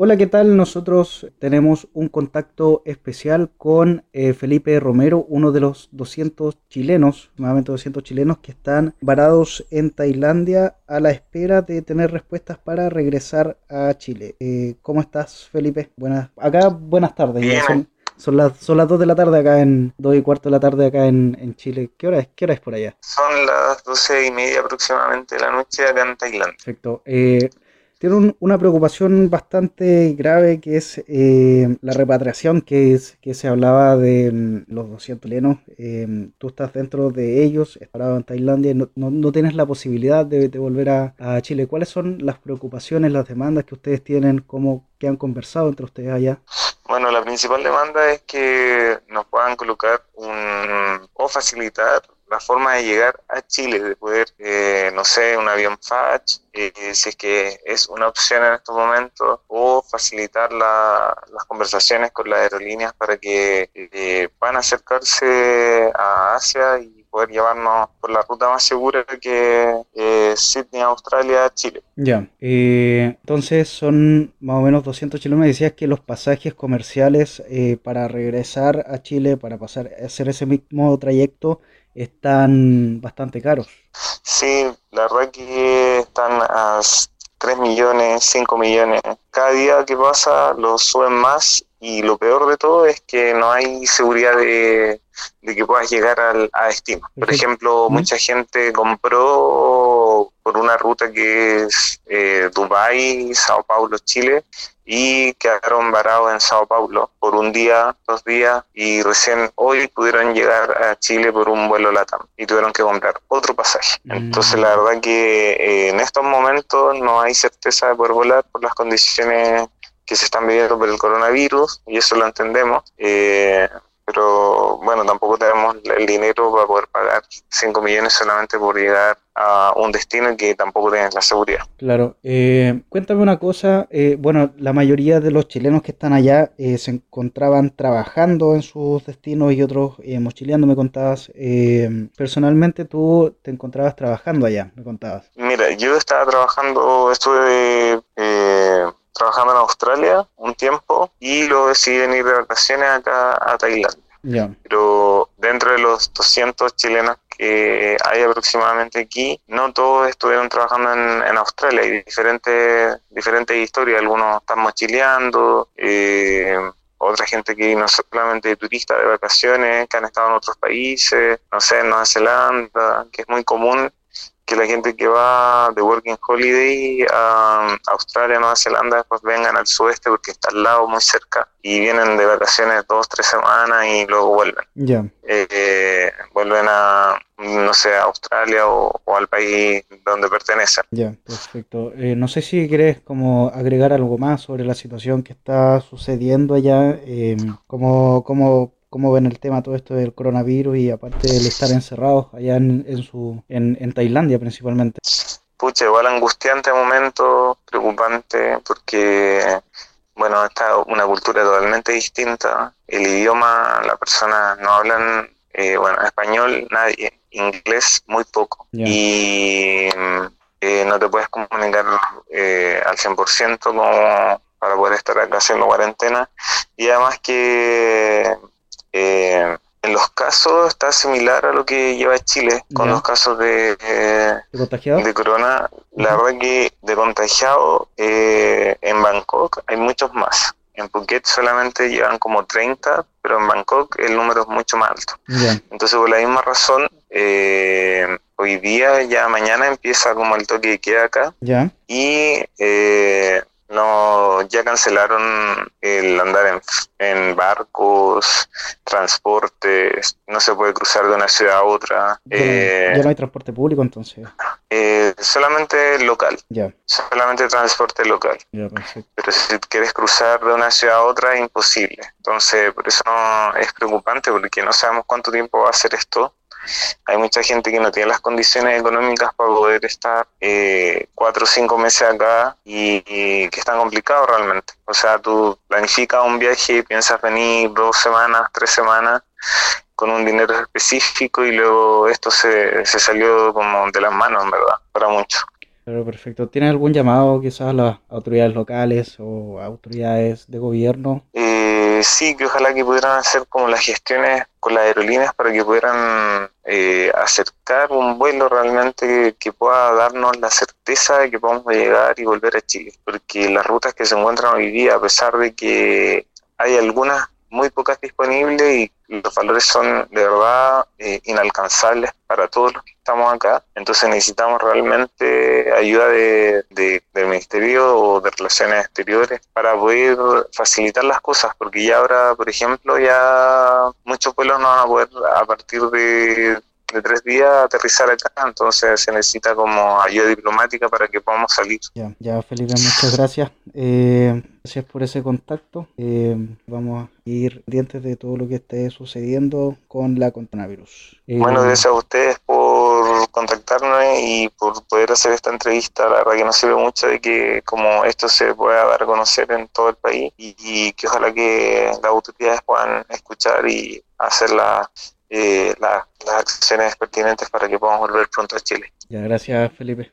Hola, ¿qué tal? Nosotros tenemos un contacto especial con eh, Felipe Romero, uno de los 200 chilenos, nuevamente 200 chilenos que están varados en Tailandia a la espera de tener respuestas para regresar a Chile. Eh, ¿Cómo estás, Felipe? Buenas, acá buenas tardes. son, son, las, son las 2 de la tarde acá en 2 y cuarto de la tarde acá en, en, Chile. ¿Qué hora es? ¿Qué hora es por allá? Son las 12 y media aproximadamente de la noche acá en Tailandia. Perfecto. Eh, tiene una preocupación bastante grave que es eh, la repatriación que, es, que se hablaba de mm, los 200 chilenos. Eh, tú estás dentro de ellos, estás parado en Tailandia, no, no, tienes la posibilidad de, volver a, a, Chile. ¿Cuáles son las preocupaciones, las demandas que ustedes tienen? ¿Cómo que han conversado entre ustedes allá? Bueno, la principal demanda es que nos puedan colocar un o facilitar la forma de llegar a Chile, de poder, eh, no sé, un avión FACH, eh, si es que es una opción en estos momentos, o facilitar la, las conversaciones con las aerolíneas para que eh, puedan acercarse a Asia y poder llevarnos por la ruta más segura que Sydney, Australia, Chile. Ya, entonces son más o menos 200 chilenos. Me decías que los pasajes comerciales para regresar a Chile, para pasar hacer ese mismo trayecto, están bastante caros. Sí, la verdad que están a 3 millones, 5 millones. Cada día que pasa lo suben más y lo peor de todo es que no hay seguridad de, que puedas llegar al, a destino. Por ejemplo, mucha gente compró por una ruta que es eh, Dubai, Sao Paulo, Chile, y quedaron varados en Sao Paulo por un día, dos días y recién hoy pudieron llegar a Chile por un vuelo LATAM y tuvieron que comprar otro pasaje. Mm. Entonces la verdad que eh, en estos momentos no hay certeza de poder volar por las condiciones que se están viviendo por el coronavirus y eso lo entendemos. Eh, pero bueno, tampoco tenemos el dinero para poder pagar 5 millones solamente por llegar a un destino que tampoco tienes la seguridad. Claro, eh, cuéntame una cosa, eh, bueno, la mayoría de los chilenos que están allá eh, se encontraban trabajando en sus destinos y otros mochileando, me contabas. personalmente tú te encontrabas trabajando allá, me contabas. Mira, yo estaba trabajando, estuve trabajando en Australia un tiempo y luego decidí venir de vacaciones acá a Tailandia. Pero dentro de los 200 chilenos que hay aproximadamente aquí, no todos estuvieron trabajando en, Australia. Hay diferentes, diferentes historias. Algunos están mochileando, eh, otra gente que no solamente de turistas de vacaciones, que han estado en otros países, no sé, en Nueva Zelanda, que es muy común que la gente que va de Working Holiday a Australia, Nueva Zelanda, después vengan al sudeste porque está al lado, muy cerca, y vienen de vacaciones dos, tres semanas y luego vuelven. Ya. Eh, vuelven a, no sé, a Australia o, al país donde pertenecen. Ya, perfecto. Eh, no sé si querés como agregar algo más sobre la situación que está sucediendo allá, eh, como, como cómo ven el tema todo esto del coronavirus y aparte del estar encerrados allá en, en su en, en, Tailandia principalmente. Pucha, igual angustiante momento, preocupante, porque bueno, está una cultura totalmente distinta. El idioma, las personas no hablan, eh, bueno, español nadie, inglés muy poco. Y eh, no te puedes comunicar eh, al 100% como para poder estar acá haciendo cuarentena. Y además que eh, en los casos está similar a lo que lleva Chile con los casos de, ¿De, corona. La verdad que de contagiado eh, en Bangkok hay muchos más. En Phuket solamente llevan como 30, pero en Bangkok el número es mucho más alto. Entonces, por la misma razón, eh, hoy día, ya mañana empieza como el toque de queda acá. Y eh, no ya cancelaron el andar en, en, barcos, transportes, no se puede cruzar de una ciudad a otra. Ya, eh, no hay transporte público entonces. Eh, solamente local. Ya. Solamente transporte local. Ya, perfecto. Pero si quieres cruzar de una ciudad a otra es imposible. Entonces, por eso es preocupante porque no sabemos cuánto tiempo va a ser esto hay mucha gente que no tiene las condiciones económicas para poder estar eh, cuatro o cinco meses acá y, que es tan complicado realmente. O sea, tú planificas un viaje y piensas venir dos semanas, tres semanas con un dinero específico y luego esto se, se salió como de las manos, en verdad, para muchos. Pero perfecto. ¿Tienes algún llamado quizás a las autoridades locales o autoridades de gobierno? Eh, sí, que ojalá que pudieran hacer como las gestiones con las aerolíneas para que pudieran eh, acercar un vuelo realmente que, pueda darnos la certeza de que podamos llegar y volver a Chile. Porque las rutas que se encuentran hoy día, a pesar de que hay algunas muy pocas disponibles y los valores son de verdad eh, inalcanzables para todos los que estamos acá. Entonces necesitamos realmente ayuda de, del Ministerio o de Relaciones Exteriores para poder facilitar las cosas, porque ya ahora, por ejemplo, ya muchos pueblos no van a poder a partir de de tres días aterrizar acá, entonces se necesita como ayuda diplomática para que podamos salir. Ya, ya Felipe, muchas gracias. Eh, gracias por ese contacto. Eh, vamos a ir pendientes de todo lo que esté sucediendo con la coronavirus. Eh, bueno, gracias a ustedes por contactarme y por poder hacer esta entrevista. La verdad que nos sirve mucho de que como esto se pueda dar a conocer en todo el país y, y que ojalá que las autoridades puedan escuchar y hacer la eh, las acciones pertinentes para que podamos volver pronto a Chile. Ya, gracias Felipe.